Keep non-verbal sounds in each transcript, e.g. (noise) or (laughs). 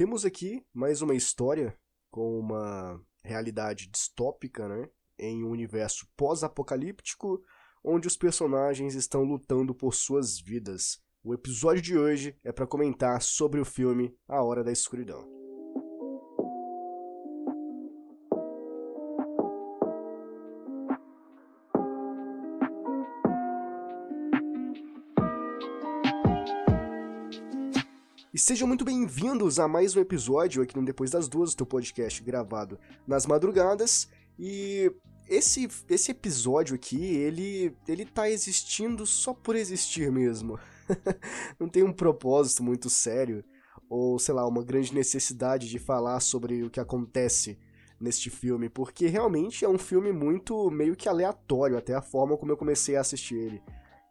temos aqui mais uma história com uma realidade distópica, né? Em um universo pós-apocalíptico, onde os personagens estão lutando por suas vidas. O episódio de hoje é para comentar sobre o filme A Hora da Escuridão. Sejam muito bem-vindos a mais um episódio aqui no Depois das Duas, teu podcast gravado nas madrugadas. E esse, esse episódio aqui, ele, ele tá existindo só por existir mesmo. (laughs) Não tem um propósito muito sério, ou sei lá, uma grande necessidade de falar sobre o que acontece neste filme, porque realmente é um filme muito meio que aleatório, até a forma como eu comecei a assistir ele.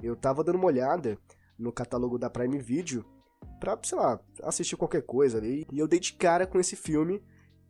Eu tava dando uma olhada no catálogo da Prime Video pra, sei lá, assistir qualquer coisa ali. E eu dei de cara com esse filme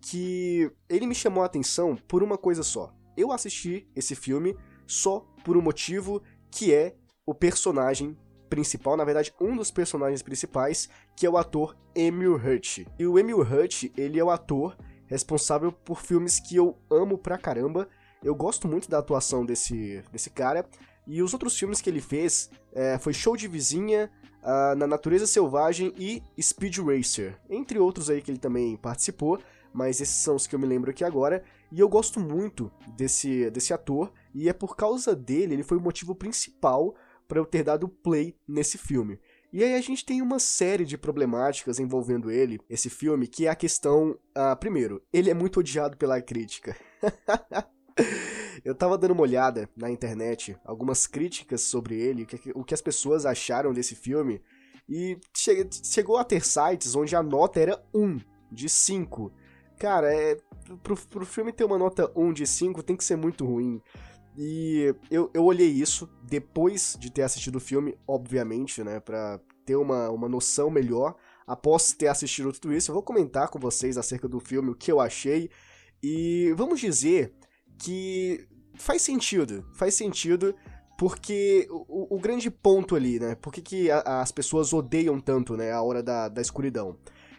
que ele me chamou a atenção por uma coisa só. Eu assisti esse filme só por um motivo que é o personagem principal, na verdade, um dos personagens principais, que é o ator Emil Hurt. E o Emil Hurt, ele é o ator responsável por filmes que eu amo pra caramba. Eu gosto muito da atuação desse, desse cara. E os outros filmes que ele fez é, foi Show de Vizinha, uh, na Natureza Selvagem e Speed Racer, entre outros aí que ele também participou, mas esses são os que eu me lembro aqui agora, e eu gosto muito desse, desse ator, e é por causa dele, ele foi o motivo principal para eu ter dado play nesse filme. E aí a gente tem uma série de problemáticas envolvendo ele, esse filme, que é a questão, uh, primeiro, ele é muito odiado pela crítica. (laughs) Eu tava dando uma olhada na internet, algumas críticas sobre ele, o que as pessoas acharam desse filme, e chegou a ter sites onde a nota era 1 de 5. Cara, é, pro, pro filme ter uma nota 1 de 5 tem que ser muito ruim. E eu, eu olhei isso depois de ter assistido o filme, obviamente, né, pra ter uma, uma noção melhor. Após ter assistido tudo isso, eu vou comentar com vocês acerca do filme, o que eu achei. E vamos dizer que faz sentido, faz sentido, porque o, o grande ponto ali, né? Por que, que a, as pessoas odeiam tanto, né, a Hora da, da Escuridão?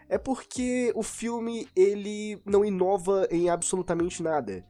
É porque o filme, ele não inova em absolutamente nada.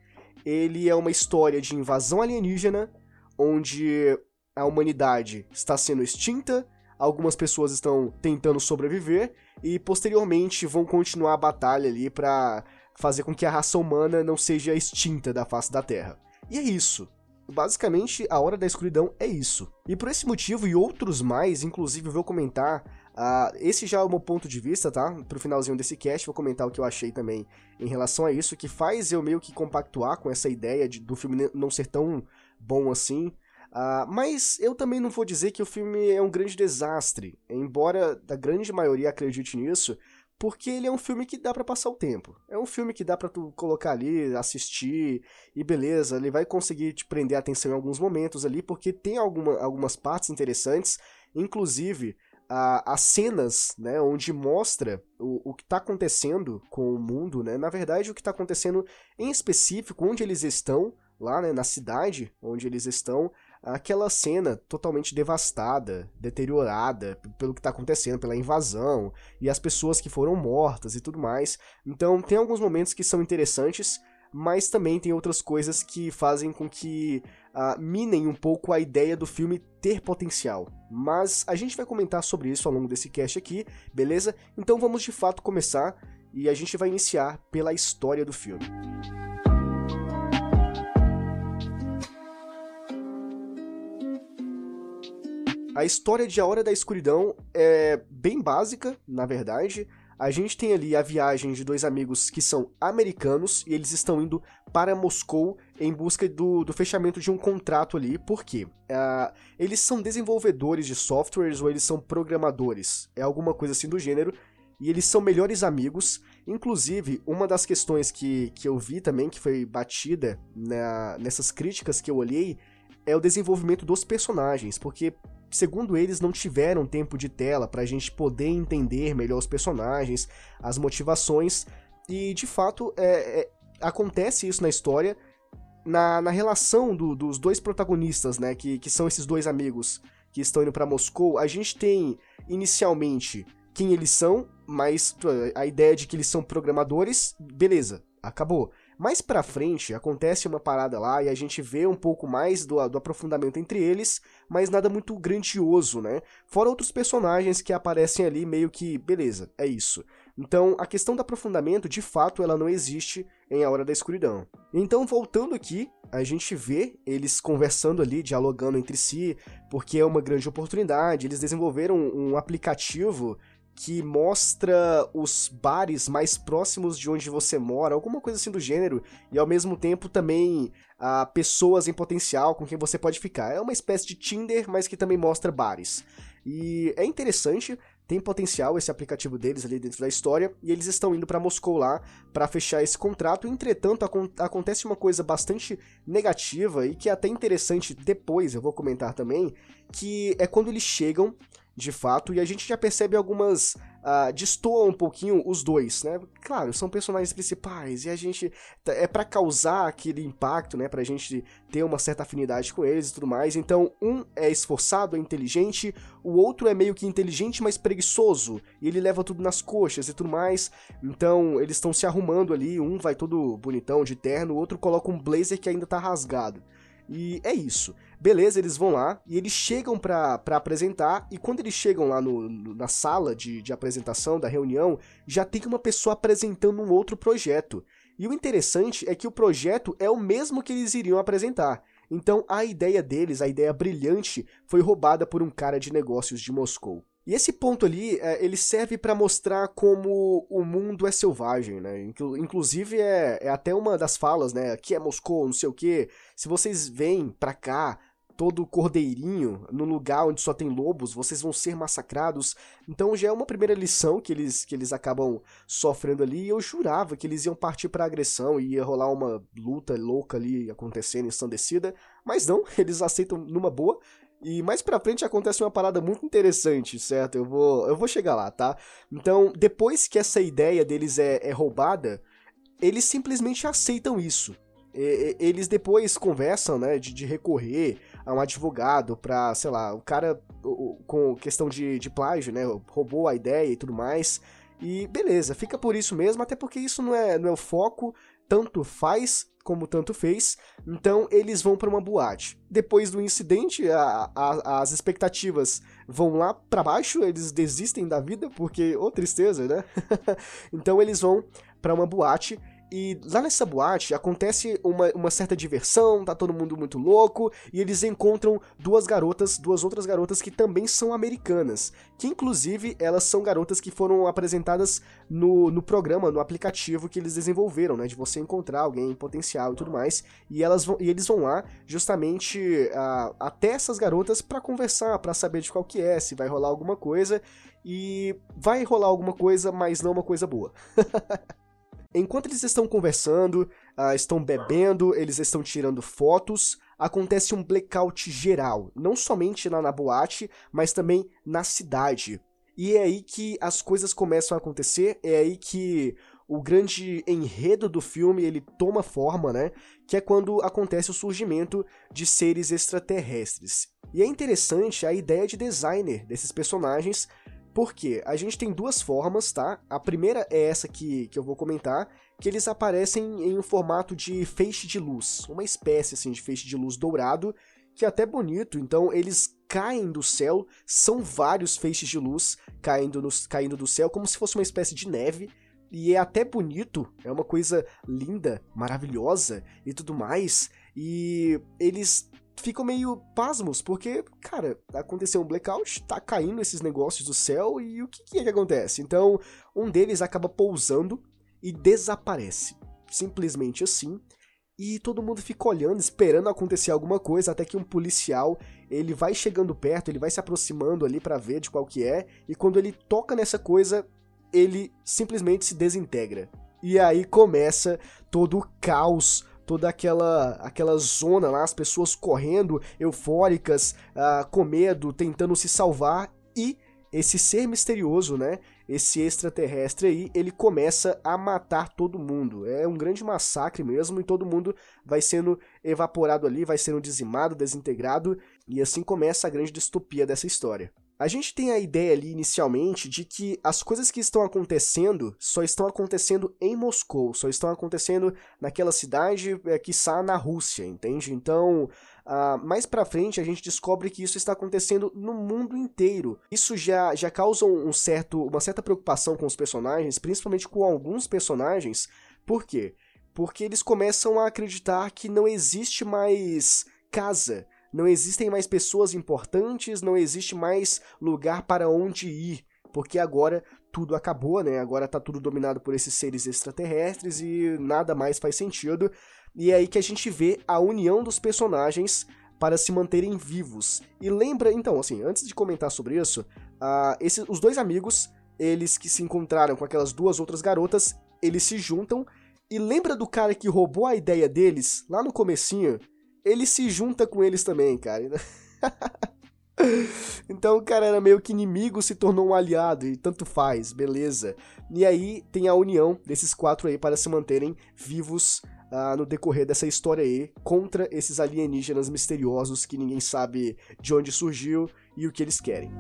Ele é uma história de invasão alienígena, onde a humanidade está sendo extinta, algumas pessoas estão tentando sobreviver, e posteriormente vão continuar a batalha ali para fazer com que a raça humana não seja extinta da face da Terra. E é isso. Basicamente, a Hora da Escuridão é isso. E por esse motivo e outros mais, inclusive eu vou comentar Uh, esse já é o meu ponto de vista, tá? Pro finalzinho desse cast, vou comentar o que eu achei também em relação a isso, que faz eu meio que compactuar com essa ideia de, do filme não ser tão bom assim. Uh, mas eu também não vou dizer que o filme é um grande desastre, embora a grande maioria acredite nisso, porque ele é um filme que dá para passar o tempo. É um filme que dá para tu colocar ali, assistir e beleza, ele vai conseguir te prender a atenção em alguns momentos ali, porque tem alguma, algumas partes interessantes, inclusive a, as cenas, né, onde mostra o, o que está acontecendo com o mundo, né, na verdade o que está acontecendo em específico, onde eles estão, lá né, na cidade onde eles estão, aquela cena totalmente devastada, deteriorada pelo que está acontecendo, pela invasão e as pessoas que foram mortas e tudo mais. Então tem alguns momentos que são interessantes, mas também tem outras coisas que fazem com que uh, minem um pouco a ideia do filme ter potencial. Mas a gente vai comentar sobre isso ao longo desse cast aqui, beleza? Então vamos de fato começar e a gente vai iniciar pela história do filme. A história de A Hora da Escuridão é bem básica, na verdade. A gente tem ali a viagem de dois amigos que são americanos e eles estão indo para Moscou em busca do, do fechamento de um contrato ali. Por quê? Uh, eles são desenvolvedores de softwares ou eles são programadores? É alguma coisa assim do gênero. E eles são melhores amigos. Inclusive, uma das questões que, que eu vi também, que foi batida na, nessas críticas que eu olhei, é o desenvolvimento dos personagens. Porque segundo eles, não tiveram tempo de tela para a gente poder entender melhor os personagens, as motivações, e de fato é, é, acontece isso na história, na, na relação do, dos dois protagonistas, né, que, que são esses dois amigos que estão indo para Moscou. A gente tem inicialmente quem eles são, mas a ideia de que eles são programadores, beleza, acabou. Mais pra frente, acontece uma parada lá e a gente vê um pouco mais do, do, aprofundamento entre eles, mas nada muito grandioso, né? Fora outros personagens que aparecem ali meio que, beleza, é isso. Então, a questão do aprofundamento, de fato, ela não existe em A Hora da Escuridão. Então, voltando aqui, a gente vê eles conversando ali, dialogando entre si, porque é uma grande oportunidade. Eles desenvolveram um aplicativo que mostra os bares mais próximos de onde você mora, alguma coisa assim do gênero, e ao mesmo tempo também a pessoas em potencial com quem você pode ficar. É uma espécie de Tinder, mas que também mostra bares. E é interessante, tem potencial esse aplicativo deles ali dentro da história, e eles estão indo para Moscou lá para fechar esse contrato. Entretanto, acontece uma coisa bastante negativa e que é até interessante depois, eu vou comentar também, que é quando eles chegam de fato, e a gente já percebe algumas. Uh, um pouquinho os dois, né? Claro, são personagens principais e a gente. É para causar aquele impacto, né? Pra gente ter uma certa afinidade com eles e tudo mais. Então, um é esforçado, é inteligente, o outro é meio que inteligente, mas preguiçoso, e ele leva tudo nas coxas e tudo mais. Então, eles estão se arrumando ali, um vai todo bonitão de terno, o outro coloca um blazer que ainda tá rasgado. E é isso. Beleza, eles vão lá e eles chegam para apresentar, e quando eles chegam lá no, no, na sala de, de apresentação, da reunião, já tem uma pessoa apresentando um outro projeto. E o interessante é que o projeto é o mesmo que eles iriam apresentar. Então a ideia deles, a ideia brilhante, foi roubada por um cara de negócios de Moscou. E esse ponto ali, é, ele serve para mostrar como o mundo é selvagem, né? Inclusive é, é até uma das falas, né? Aqui é Moscou, não sei o quê. Se vocês vêm pra cá, todo cordeirinho, no lugar onde só tem lobos, vocês vão ser massacrados. Então já é uma primeira lição que eles, que eles acabam sofrendo ali. E eu jurava que eles iam partir pra agressão e ia rolar uma luta louca ali acontecendo, ensandecida. Mas não, (laughs) eles aceitam numa boa. E mais pra frente acontece uma parada muito interessante, certo? Eu vou, eu vou chegar lá, tá? Então, depois que essa ideia deles é, é roubada, eles simplesmente aceitam isso. E, eles depois conversam, né, de, de, recorrer a um advogado pra, sei lá, o cara com questão de, de plágio, né, roubou a ideia e tudo mais. E beleza, fica por isso mesmo, até porque isso não é, não é o foco, tanto faz como tanto fez, então eles vão para uma boate. Depois do incidente, a, a, as expectativas vão lá para baixo, eles desistem da vida, porque, ô oh, tristeza, né? (laughs) então eles vão para uma boate e lá nessa boate acontece uma, uma certa diversão, tá todo mundo muito louco, e eles encontram duas garotas, duas outras garotas que também são americanas. Que inclusive elas são garotas que foram apresentadas no, no programa, no aplicativo que eles desenvolveram, né? De você encontrar alguém em potencial e tudo mais. E, elas vão, e eles vão lá justamente uh, até essas garotas para conversar, para saber de qual que é, se vai rolar alguma coisa. E vai rolar alguma coisa, mas não uma coisa boa. (laughs) Enquanto eles estão conversando, uh, estão bebendo, eles estão tirando fotos, acontece um blackout geral, não somente lá na boate, mas também na cidade. E é aí que as coisas começam a acontecer, é aí que o grande enredo do filme ele toma forma, né? Que é quando acontece o surgimento de seres extraterrestres. E é interessante a ideia de designer desses personagens porque a gente tem duas formas, tá? A primeira é essa que, que eu vou comentar, que eles aparecem em um formato de feixe de luz, uma espécie assim de feixe de luz dourado, que é até bonito. Então eles caem do céu, são vários feixes de luz caindo, no, caindo do céu, como se fosse uma espécie de neve. E é até bonito, é uma coisa linda, maravilhosa e tudo mais. E eles ficam meio pasmos, porque, cara, aconteceu um blackout, tá caindo esses negócios do céu e o que, que é que acontece? Então, um deles acaba pousando e desaparece. Simplesmente assim. E todo mundo fica olhando, esperando acontecer alguma coisa, até que um policial, ele vai chegando perto, ele vai se aproximando ali para ver de qual que é, e quando ele toca nessa coisa, ele simplesmente se desintegra. E aí começa todo o caos toda aquela aquela zona lá, as pessoas correndo, eufóricas, uh, com medo, tentando se salvar e esse ser misterioso, né? Esse extraterrestre aí, ele começa a matar todo mundo. É um grande massacre mesmo e todo mundo vai sendo evaporado ali, vai sendo dizimado, desintegrado e assim começa a grande distopia dessa história. A gente tem a ideia ali inicialmente de que as coisas que estão acontecendo só estão acontecendo em Moscou, só estão acontecendo naquela cidade é, que está na Rússia, entende? Então, uh, mais pra frente a gente descobre que isso está acontecendo no mundo inteiro. Isso já, já causa um certo, uma certa preocupação com os personagens, principalmente com alguns personagens. Por quê? Porque eles começam a acreditar que não existe mais casa não existem mais pessoas importantes, não existe mais lugar para onde ir, porque agora tudo acabou, né? Agora tá tudo dominado por esses seres extraterrestres e nada mais faz sentido. E é aí que a gente vê a união dos personagens para se manterem vivos. E lembra, então, assim, antes de comentar sobre isso, uh, os dois amigos, eles que se encontraram com aquelas duas outras garotas, eles se juntam e lembra do cara que roubou a ideia deles lá no comecinho ele se junta com eles também, cara. (laughs) então o cara era meio que inimigo, se tornou um aliado, e tanto faz, beleza. E aí tem a união desses quatro aí para se manterem vivos uh, no decorrer dessa história aí, contra esses alienígenas misteriosos que ninguém sabe de onde surgiu e o que eles querem.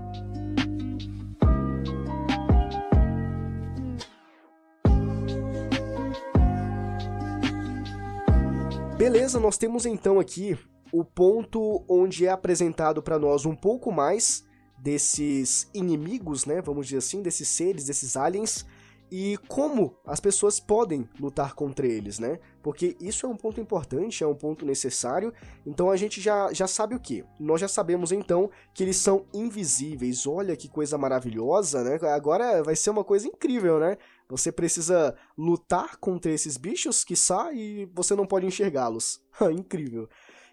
Beleza, nós temos então aqui o ponto onde é apresentado para nós um pouco mais desses inimigos, né, vamos dizer assim, desses seres, desses aliens, e como as pessoas podem lutar contra eles, né? Porque isso é um ponto importante, é um ponto necessário. Então a gente já, já sabe o que? Nós já sabemos então que eles são invisíveis. Olha que coisa maravilhosa, né? Agora vai ser uma coisa incrível, né? Você precisa lutar contra esses bichos, que e você não pode enxergá-los. (laughs) incrível.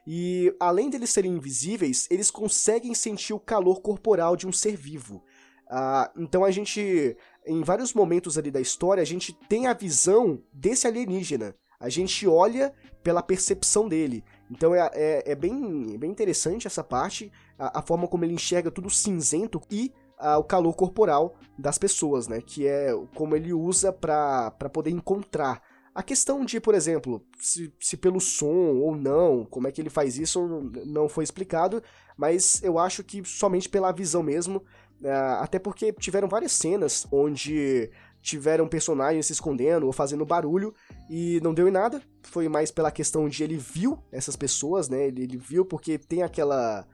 E além deles serem invisíveis, eles conseguem sentir o calor corporal de um ser vivo. Uh, então a gente em vários momentos ali da história, a gente tem a visão desse alienígena. A gente olha pela percepção dele. Então é, é, é bem, é bem interessante essa parte, a, a, forma como ele enxerga tudo cinzento e o calor corporal das pessoas, né? Que é como ele usa para poder encontrar. A questão de, por exemplo, se, se pelo som ou não, como é que ele faz isso, não foi explicado, mas eu acho que somente pela visão mesmo, é, até porque tiveram várias cenas onde tiveram personagens se escondendo ou fazendo barulho e não deu em nada. Foi mais pela questão de ele viu essas pessoas, né? Ele, ele viu porque tem aquela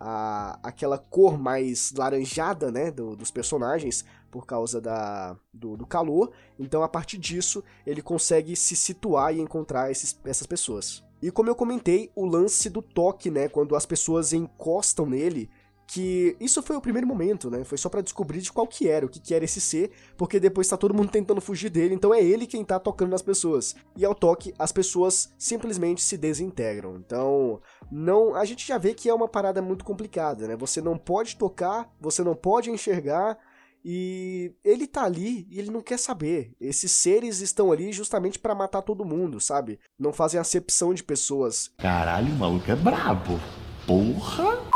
a, aquela cor mais laranjada, né, do, dos personagens por causa da, do, do, calor. Então, a partir disso, ele consegue se situar e encontrar esses, essas pessoas. E como eu comentei, o lance do toque, né, quando as pessoas encostam nele, que isso foi o primeiro momento, né? Foi só para descobrir de qual que era, o que que era esse ser, porque depois tá todo mundo tentando fugir dele, então é ele quem tá tocando nas pessoas. E ao toque, as pessoas simplesmente se desintegram. Então, não, a gente já vê que é uma parada muito complicada, né? Você não pode tocar, você não pode enxergar, e ele tá ali e ele não quer saber. Esses seres estão ali justamente para matar todo mundo, sabe? Não fazem acepção de pessoas. Caralho, o maluco é brabo. Porra!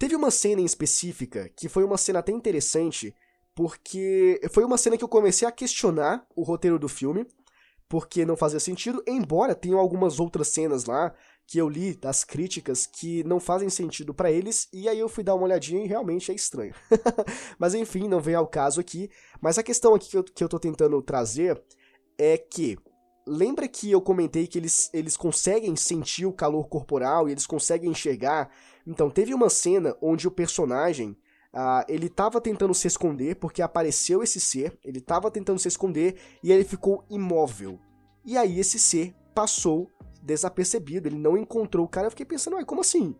Teve uma cena em específica que foi uma cena até interessante, porque foi uma cena que eu comecei a questionar o roteiro do filme, porque não fazia sentido, embora tenham algumas outras cenas lá que eu li das críticas que não fazem sentido para eles, e aí eu fui dar uma olhadinha e realmente é estranho. (laughs) Mas enfim, não vem ao caso aqui. Mas a questão aqui que eu, que eu tô tentando trazer é que lembra que eu comentei que eles, eles conseguem sentir o calor corporal e eles conseguem enxergar então, teve uma cena onde o personagem, uh, ele tava tentando se esconder, porque apareceu esse ser, ele tava tentando se esconder, e ele ficou imóvel. E aí esse ser passou desapercebido, ele não encontrou o cara, eu fiquei pensando, ué, como assim?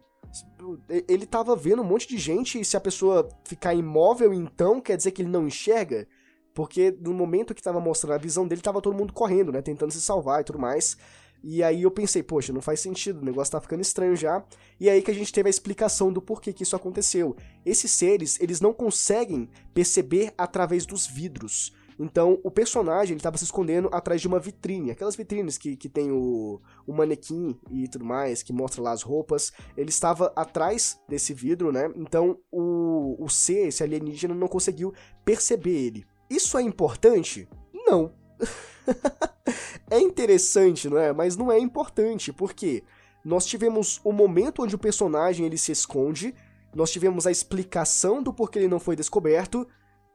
Ele tava vendo um monte de gente, e se a pessoa ficar imóvel, então quer dizer que ele não enxerga? Porque no momento que tava mostrando a visão dele, tava todo mundo correndo, né, tentando se salvar e tudo mais. E aí eu pensei, poxa, não faz sentido, o negócio tá ficando estranho já. E aí que a gente teve a explicação do porquê que isso aconteceu. Esses seres, eles não conseguem perceber através dos vidros. Então, o personagem, ele tava se escondendo atrás de uma vitrine. Aquelas vitrines que, que tem o, o manequim e tudo mais, que mostra lá as roupas. Ele estava atrás desse vidro, né? Então, o, o ser, esse alienígena, não conseguiu perceber ele. Isso é importante? Não. (laughs) (laughs) é interessante, não é? Mas não é importante, porque nós tivemos o momento onde o personagem ele se esconde, nós tivemos a explicação do porquê ele não foi descoberto,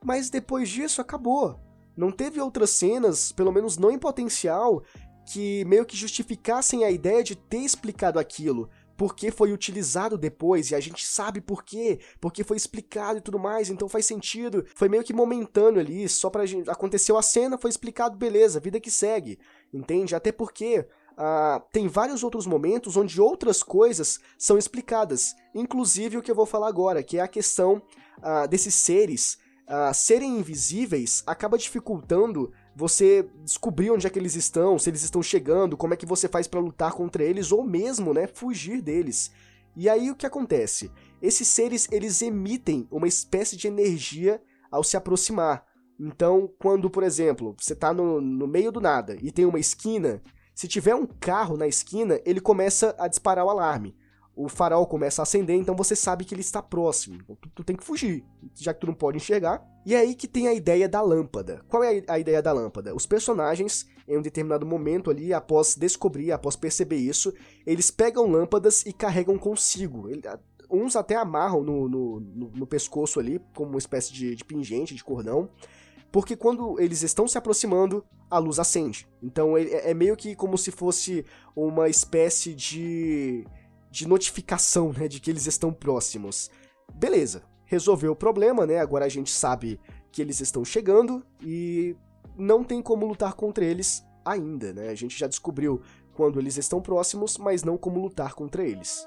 mas depois disso acabou. Não teve outras cenas, pelo menos não em potencial, que meio que justificassem a ideia de ter explicado aquilo, porque foi utilizado depois e a gente sabe por quê, porque foi explicado e tudo mais, então faz sentido. Foi meio que momentâneo ali, só pra gente. Aconteceu a cena, foi explicado, beleza, vida que segue, entende? Até porque. Uh, tem vários outros momentos onde outras coisas são explicadas, inclusive o que eu vou falar agora, que é a questão uh, desses seres uh, serem invisíveis acaba dificultando você descobrir onde é que eles estão, se eles estão chegando, como é que você faz para lutar contra eles ou mesmo, né, fugir deles. E aí o que acontece? Esses seres eles emitem uma espécie de energia ao se aproximar. Então, quando, por exemplo, você está no, no meio do nada e tem uma esquina, se tiver um carro na esquina, ele começa a disparar o alarme o farol começa a acender, então você sabe que ele está próximo. Então tu, tu, tem que fugir, já que tu não pode enxergar. E é aí que tem a ideia da lâmpada. Qual é a, ideia da lâmpada? Os personagens, em um determinado momento ali, após descobrir, após perceber isso, eles pegam lâmpadas e carregam consigo. Ele, uns até amarram no, no, no, no, pescoço ali, como uma espécie de, de pingente, de cordão. Porque quando eles estão se aproximando, a luz acende. Então é, é meio que como se fosse uma espécie de de notificação, né, de que eles estão próximos. Beleza, resolveu o problema, né? Agora a gente sabe que eles estão chegando e não tem como lutar contra eles ainda, né? A gente já descobriu quando eles estão próximos, mas não como lutar contra eles.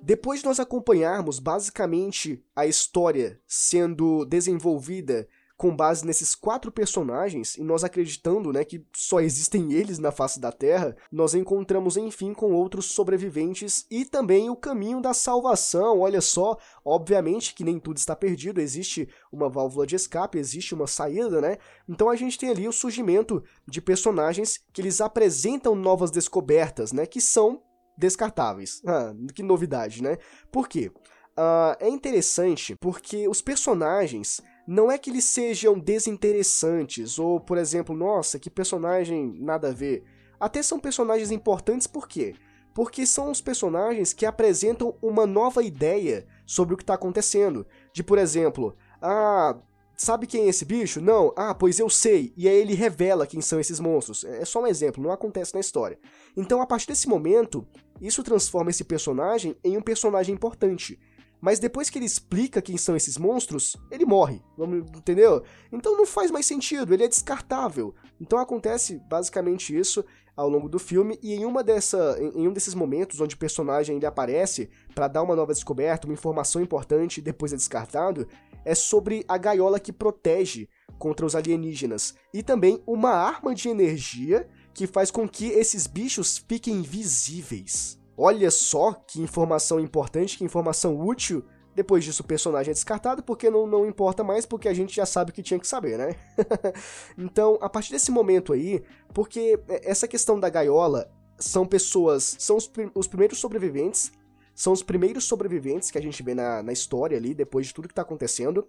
Depois de nós acompanharmos basicamente a história sendo desenvolvida com base nesses quatro personagens, e nós acreditando né, que só existem eles na face da Terra, nós encontramos enfim com outros sobreviventes e também o caminho da salvação. Olha só, obviamente que nem tudo está perdido, existe uma válvula de escape, existe uma saída, né? Então a gente tem ali o surgimento de personagens que eles apresentam novas descobertas, né? Que são descartáveis. (laughs) Ah, que novidade, né? Por quê? Uh, é interessante porque os personagens não é que eles sejam desinteressantes, ou, por exemplo, nossa, que personagem nada a ver. Até são personagens importantes por quê? Porque são os personagens que apresentam uma nova ideia sobre o que está acontecendo. De, por exemplo, ah, sabe quem é esse bicho? Não, ah, pois eu sei. E aí ele revela quem são esses monstros. É só um exemplo, não acontece na história. Então, a partir desse momento, isso transforma esse personagem em um personagem importante. Mas depois que ele explica quem são esses monstros, ele morre. Vamos, entendeu? Então não faz mais sentido, ele é descartável. Então acontece basicamente isso ao longo do filme e em uma dessa em um desses momentos onde o personagem ele aparece para dar uma nova descoberta, uma informação importante e depois é descartado, é sobre a gaiola que protege contra os alienígenas e também uma arma de energia que faz com que esses bichos fiquem invisíveis. Olha só que informação importante, que informação útil. Depois disso, o personagem é descartado porque não, não importa mais, porque a gente já sabe o que tinha que saber, né? (laughs) então, a partir desse momento aí, porque essa questão da gaiola são pessoas, são os, os primeiros sobreviventes, são os primeiros sobreviventes que a gente vê na, na história ali, depois de tudo que tá acontecendo.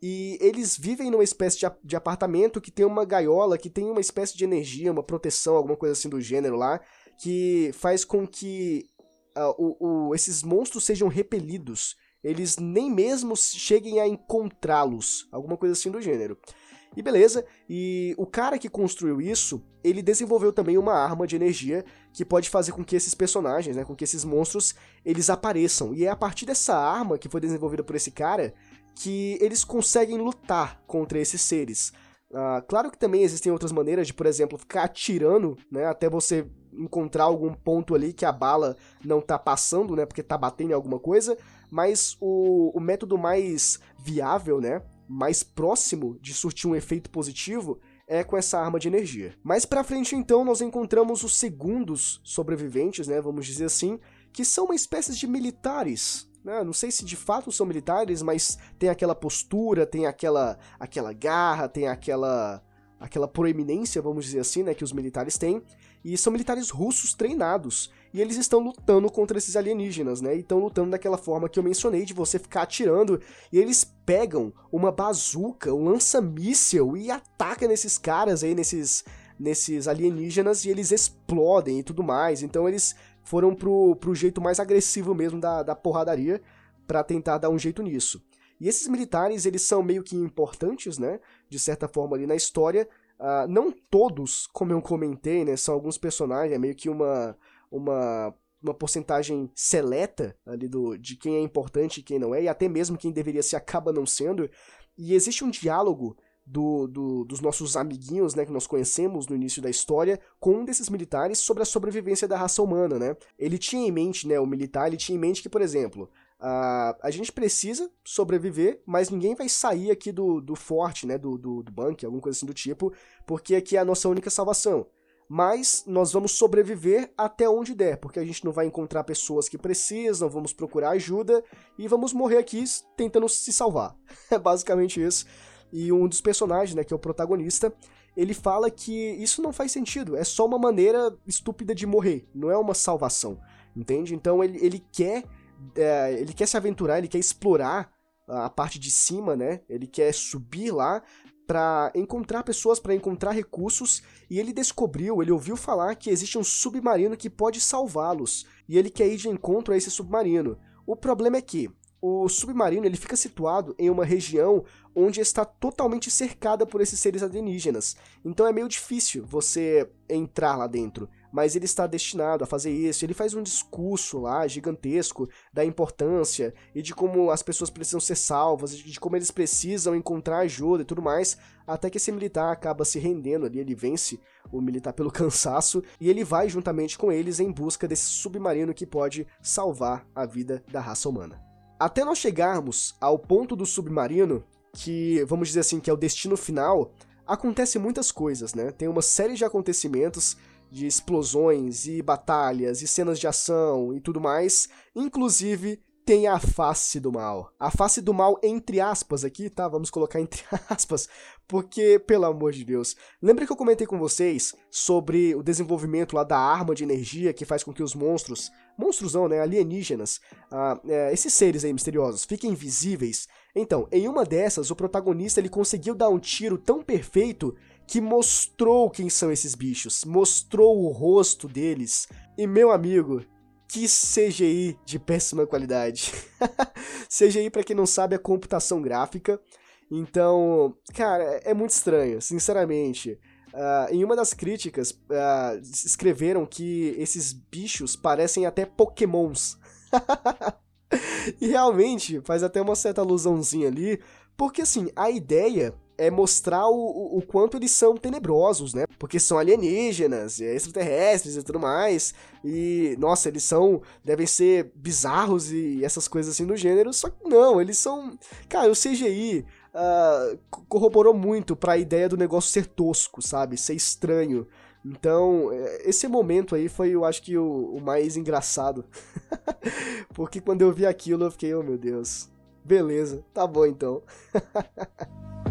E eles vivem numa espécie de, de apartamento que tem uma gaiola, que tem uma espécie de energia, uma proteção, alguma coisa assim do gênero lá que faz com que uh, o, o, esses monstros sejam repelidos. Eles nem mesmo cheguem a encontrá-los, alguma coisa assim do gênero. E beleza, e o cara que construiu isso, ele desenvolveu também uma arma de energia que pode fazer com que esses personagens, né, com que esses monstros, eles apareçam. E é a partir dessa arma que foi desenvolvida por esse cara que eles conseguem lutar contra esses seres. Uh, claro que também existem outras maneiras de, por exemplo, ficar atirando, né, até você encontrar algum ponto ali que a bala não tá passando, né? Porque tá batendo em alguma coisa. Mas o, o método mais viável, né? Mais próximo de surtir um efeito positivo é com essa arma de energia. Mais pra frente, então, nós encontramos os segundos sobreviventes, né? Vamos dizer assim, que são uma espécie de militares. Né? Não sei se de fato são militares, mas tem aquela postura, tem aquela, aquela garra, tem aquela aquela proeminência, vamos dizer assim, né, que os militares têm. E são militares russos treinados. E eles estão lutando contra esses alienígenas, né? E estão lutando daquela forma que eu mencionei, de você ficar atirando. E eles pegam uma bazuca, um lança-míssel e atacam nesses caras aí, nesses, nesses alienígenas e eles explodem e tudo mais. Então eles foram pro, pro jeito mais agressivo mesmo da, da porradaria para tentar dar um jeito nisso. E esses militares, eles são meio que importantes, né? De certa forma ali na história. Uh, não todos, como eu comentei, né? São alguns personagens, é meio que uma, uma, uma porcentagem seleta ali do, de quem é importante e quem não é, e até mesmo quem deveria ser acaba não sendo. E existe um diálogo do, do, dos nossos amiguinhos, né, que nós conhecemos no início da história, com um desses militares sobre a sobrevivência da raça humana, né? Ele tinha em mente, né, o militar, ele tinha em mente que, por exemplo, a, a gente precisa sobreviver, mas ninguém vai sair aqui do, do forte, né, do, do, do bunker, alguma coisa assim do tipo, porque aqui é a nossa única salvação mas nós vamos sobreviver até onde der, porque a gente não vai encontrar pessoas que precisam, vamos procurar ajuda e vamos morrer aqui tentando se salvar. (laughs) É basicamente isso. E um dos personagens, né, que é o protagonista, ele fala que isso não faz sentido, é só uma maneira estúpida de morrer, não é uma salvação, entende? Então ele, ele quer é, ele quer se aventurar, ele quer explorar a parte de cima, né? Ele quer subir lá para encontrar pessoas, para encontrar recursos, e ele descobriu, ele ouviu falar que existe um submarino que pode salvá-los, e ele quer ir de encontro a esse submarino. O problema é que o submarino ele fica situado em uma região onde está totalmente cercada por esses seres alienígenas. Então é meio difícil você entrar lá dentro. Mas ele está destinado a fazer isso. Ele faz um discurso lá gigantesco da importância e de como as pessoas precisam ser salvas, de como eles precisam encontrar ajuda e tudo mais. Até que esse militar acaba se rendendo ali, ele vence o militar pelo (laughs) cansaço e ele vai juntamente com eles em busca desse submarino que pode salvar a vida da raça humana. Até nós chegarmos ao ponto do submarino, que vamos dizer assim que é o destino final, acontece muitas coisas, né? Tem uma série de acontecimentos de explosões e batalhas e cenas de ação e tudo mais, inclusive tem a face do mal. A face do mal entre aspas aqui, tá? Vamos colocar entre (laughs) aspas, porque, pelo amor de Deus, lembra que eu comentei com vocês sobre o desenvolvimento lá da arma de energia que faz com que os monstros, monstros não, né, alienígenas, ah, é, esses seres aí misteriosos, fiquem invisíveis? Então, em uma dessas, o protagonista ele conseguiu dar um tiro tão perfeito que mostrou quem são esses bichos, mostrou o rosto deles. E meu amigo, que CGI de péssima qualidade. (laughs) CGI, para quem não sabe, é computação gráfica. Então, cara, é muito estranho, sinceramente. Uh, em uma das críticas, uh, escreveram que esses bichos parecem até pokémons. (laughs) e realmente, faz até uma certa alusãozinha ali, porque assim, a ideia é mostrar o, o, quanto eles são tenebrosos, né? Porque são alienígenas, extraterrestres e tudo mais. E, nossa, eles são. devem ser bizarros e essas coisas assim do gênero. Só que não, eles são. Cara, o CGI uh, ah, corroborou muito pra ideia do negócio ser tosco, sabe? Ser estranho. Então, é, esse momento aí foi, eu acho que, o, o mais engraçado. (laughs) Porque quando eu vi aquilo, eu fiquei, oh meu Deus. Beleza, tá bom então. (laughs)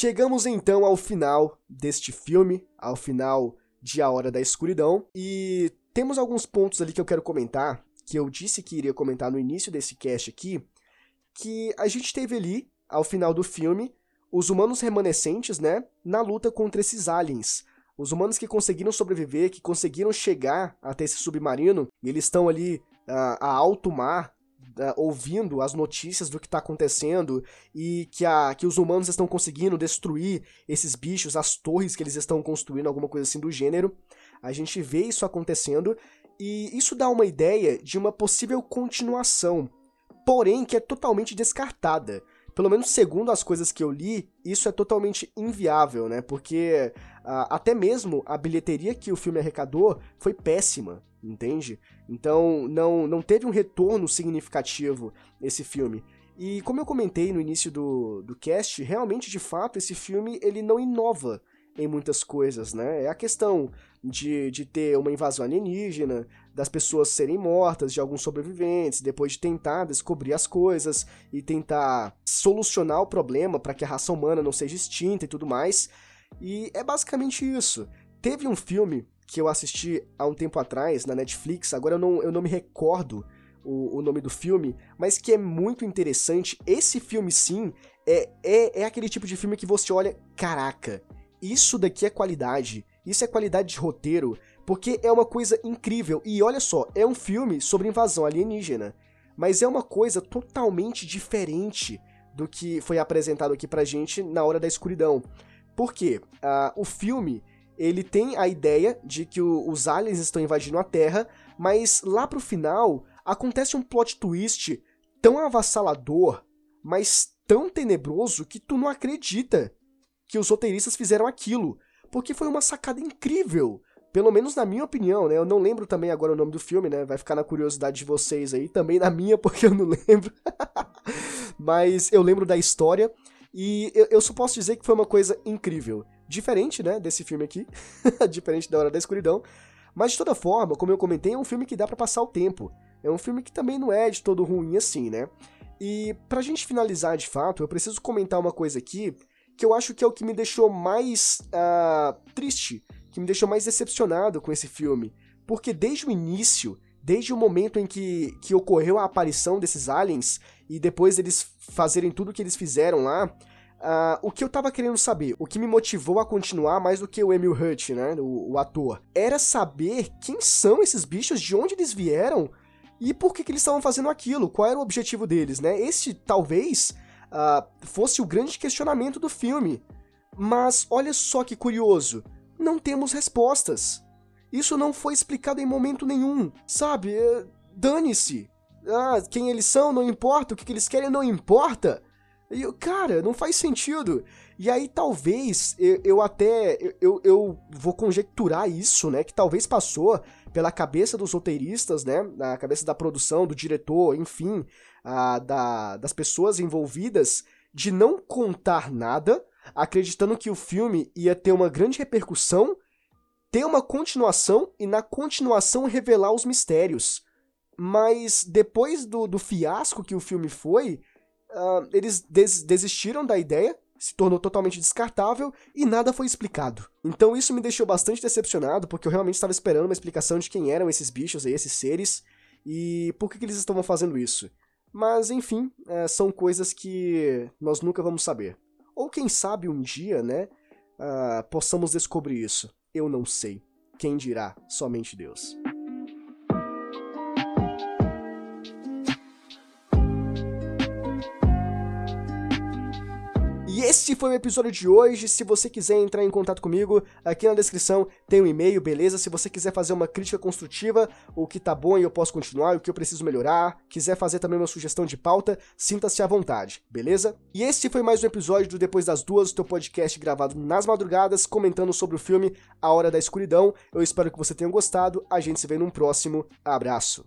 Chegamos então ao final deste filme, ao final de A Hora da Escuridão, e temos alguns pontos ali que eu quero comentar, que eu disse que iria comentar no início desse cast aqui, que a gente teve ali, ao final do filme, os humanos remanescentes, né, na luta contra esses aliens. Os humanos que conseguiram sobreviver, que conseguiram chegar até esse submarino, e eles estão ali uh, a alto mar, uh, ouvindo as notícias do que está acontecendo e que, a, que os humanos estão conseguindo destruir esses bichos, as torres que eles estão construindo, alguma coisa assim do gênero. A gente vê isso acontecendo e isso dá uma ideia de uma possível continuação, porém que é totalmente descartada. Pelo menos segundo as coisas que eu li, isso é totalmente inviável, né? Porque uh, até mesmo a bilheteria que o filme arrecadou foi péssima entende? Então não, não teve um retorno significativo esse filme. E como eu comentei no início do, do cast, realmente, de fato, esse filme ele não inova em muitas coisas, né? É a questão de, de ter uma invasão alienígena, das pessoas serem mortas, de alguns sobreviventes, depois de tentar descobrir as coisas e tentar solucionar o problema para que a raça humana não seja extinta e tudo mais. E é basicamente isso. Teve um filme que eu assisti há um tempo atrás na Netflix, agora eu não, eu não me recordo o, o, nome do filme, mas que é muito interessante. Esse filme, sim, é, é, é aquele tipo de filme que você olha, caraca, isso daqui é qualidade, isso é qualidade de roteiro, porque é uma coisa incrível. E olha só, é um filme sobre invasão alienígena, mas é uma coisa totalmente diferente do que foi apresentado aqui pra gente na Hora da Escuridão. Por quê? Uh, o filme ele tem a ideia de que o, os aliens estão invadindo a Terra, mas lá pro final acontece um plot twist tão avassalador, mas tão tenebroso que tu não acredita que os roteiristas fizeram aquilo, porque foi uma sacada incrível. Pelo menos na minha opinião, né? Eu não lembro também agora o nome do filme, né? Vai ficar na curiosidade de vocês aí, também na minha, (laughs) porque eu não lembro. Mas eu lembro da história e eu, eu só posso dizer que foi uma coisa incrível. Diferente, né, desse filme aqui, (laughs) diferente da Hora da Escuridão, mas de toda forma, como eu comentei, é um filme que dá para passar o tempo. É um filme que também não é de todo ruim assim, né? E pra gente finalizar de fato, eu preciso comentar uma coisa aqui que eu acho que é o que me deixou mais uh, triste, que me deixou mais decepcionado com esse filme. Porque desde o início, desde o momento em que, que ocorreu a aparição desses aliens e depois eles fazerem tudo o que eles fizeram lá, Uh, o que eu tava querendo saber, o que me motivou a continuar mais do que o Emil Hurt, né, o, o, ator, era saber quem são esses bichos, de onde eles vieram e por que, que eles estavam fazendo aquilo, qual era o objetivo deles, né? Esse talvez uh, fosse o grande questionamento do filme. Mas olha só que curioso, não temos respostas. Isso não foi explicado em momento nenhum, sabe? Eh, dane-se. Ah, quem eles são não importa, o que, que eles querem não importa. E, cara, não faz sentido. E aí talvez eu, eu até eu, eu vou conjecturar isso, né? Que talvez passou pela cabeça dos roteiristas, né? Na cabeça da produção, do diretor, enfim, a, da, das pessoas envolvidas, de não contar nada, acreditando que o filme ia ter uma grande repercussão, ter uma continuação e na continuação revelar os mistérios. Mas depois do, do fiasco que o filme foi, uh, eles des desistiram da ideia, se tornou totalmente descartável e nada foi explicado. Então isso me deixou bastante decepcionado, porque eu realmente estava esperando uma explicação de quem eram esses bichos aí, esses seres, e por que, que eles estavam fazendo isso. Mas enfim, é, são coisas que nós nunca vamos saber. Ou quem sabe um dia, né, uh, possamos descobrir isso. Eu não sei. Quem dirá? Somente Deus. Esse foi o episódio de hoje. Se você quiser entrar em contato comigo, aqui na descrição tem um e-mail, beleza? Se você quiser fazer uma crítica construtiva, o que tá bom e eu posso continuar, o que eu preciso melhorar, quiser fazer também uma sugestão de pauta, sinta-se à vontade, beleza? E esse foi mais um episódio do Depois das Duas, o teu podcast gravado nas madrugadas, comentando sobre o filme A Hora da Escuridão. Eu espero que você tenha gostado. A gente se vê num próximo. Abraço.